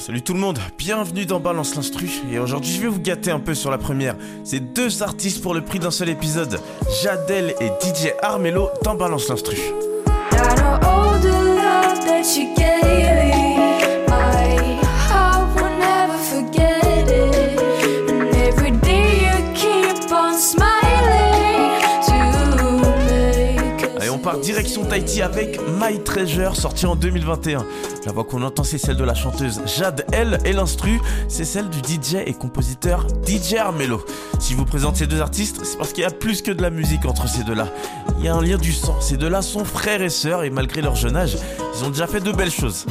Salut tout le monde, bienvenue dans Balance l'Instru. Et aujourd'hui, je vais vous gâter un peu sur la première. C'est deux artistes pour le prix d'un seul épisode Jadel et DJ Armello dans Balance l'Instru. Allez, on part direction Tahiti avec My Treasure, sorti en 2021. La voix qu'on entend, c'est celle de la chanteuse Jade L. Et l'instru, c'est celle du DJ et compositeur DJ Armello. Si je vous présente ces deux artistes, c'est parce qu'il y a plus que de la musique entre ces deux-là. Il y a un lien du sang. Ces deux-là sont frères et sœurs, et malgré leur jeune âge, ils ont déjà fait de belles choses.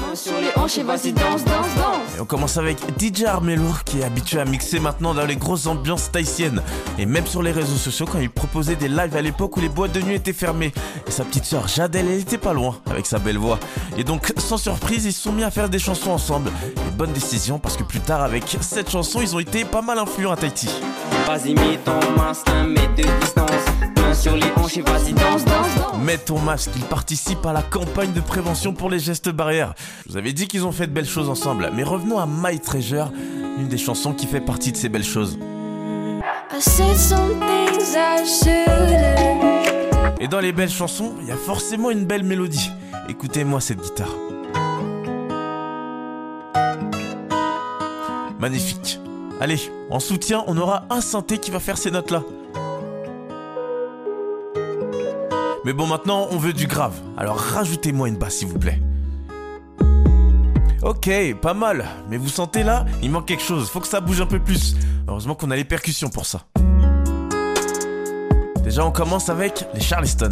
et on commence avec DJ Armello, qui est habitué à mixer maintenant dans les grosses ambiances tahitiennes. Et même sur les réseaux sociaux, quand il proposait des lives à l'époque où les boîtes de nuit étaient fermées. Et sa petite sœur Jadel, elle était pas loin, avec sa belle voix. Et donc, sans surprise, ils se sont mis à faire des chansons ensemble. Et bonne décision, parce que plus tard, avec cette chanson, ils ont été pas mal influents à Tahiti. Vas-y, mets ton masque, un mètre de distance. Main sur les hanches et vas-y, danse, danse, danse. Mets ton masque, ils participent à la campagne de prévention pour les gestes barrières. Je vous avais dit qu'ils ont fait de belles choses ensemble, mais revenons à My Treasure, une des chansons qui fait partie de ces belles choses. Et dans les belles chansons, il y a forcément une belle mélodie. Écoutez-moi cette guitare. Magnifique. Allez, en soutien, on aura un synthé qui va faire ces notes-là. Mais bon, maintenant, on veut du grave. Alors rajoutez-moi une basse, s'il vous plaît. Ok, pas mal. Mais vous sentez là Il manque quelque chose. Faut que ça bouge un peu plus. Heureusement qu'on a les percussions pour ça. Déjà, on commence avec les Charleston.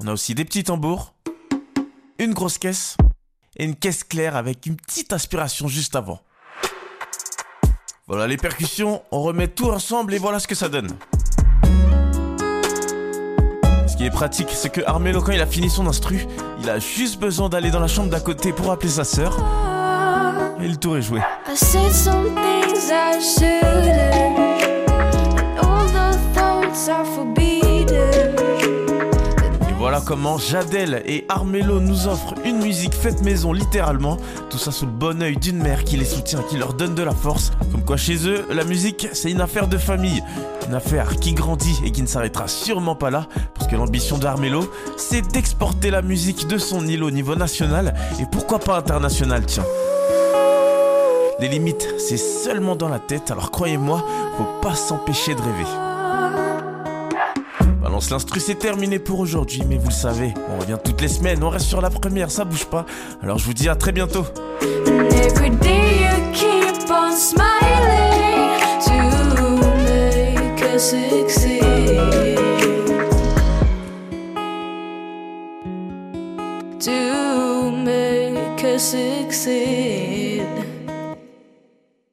On a aussi des petits tambours, une grosse caisse et une caisse claire avec une petite aspiration juste avant. Voilà les percussions, on remet tout ensemble et voilà ce que ça donne. Ce qui est pratique, c'est que Armello, quand il a fini son instru, il a juste besoin d'aller dans la chambre d'à côté pour appeler sa sœur et le tour est joué. Comment Jadel et Armello nous offrent une musique faite maison littéralement, tout ça sous le bon œil d'une mère qui les soutient, qui leur donne de la force. Comme quoi chez eux, la musique c'est une affaire de famille, une affaire qui grandit et qui ne s'arrêtera sûrement pas là, parce que l'ambition d'Armello c'est d'exporter la musique de son île au niveau national et pourquoi pas international tiens. Les limites c'est seulement dans la tête, alors croyez-moi, faut pas s'empêcher de rêver. Balance l'instru, c'est terminé pour aujourd'hui, mais vous le savez, on revient toutes les semaines, on reste sur la première, ça bouge pas. Alors je vous dis à très bientôt.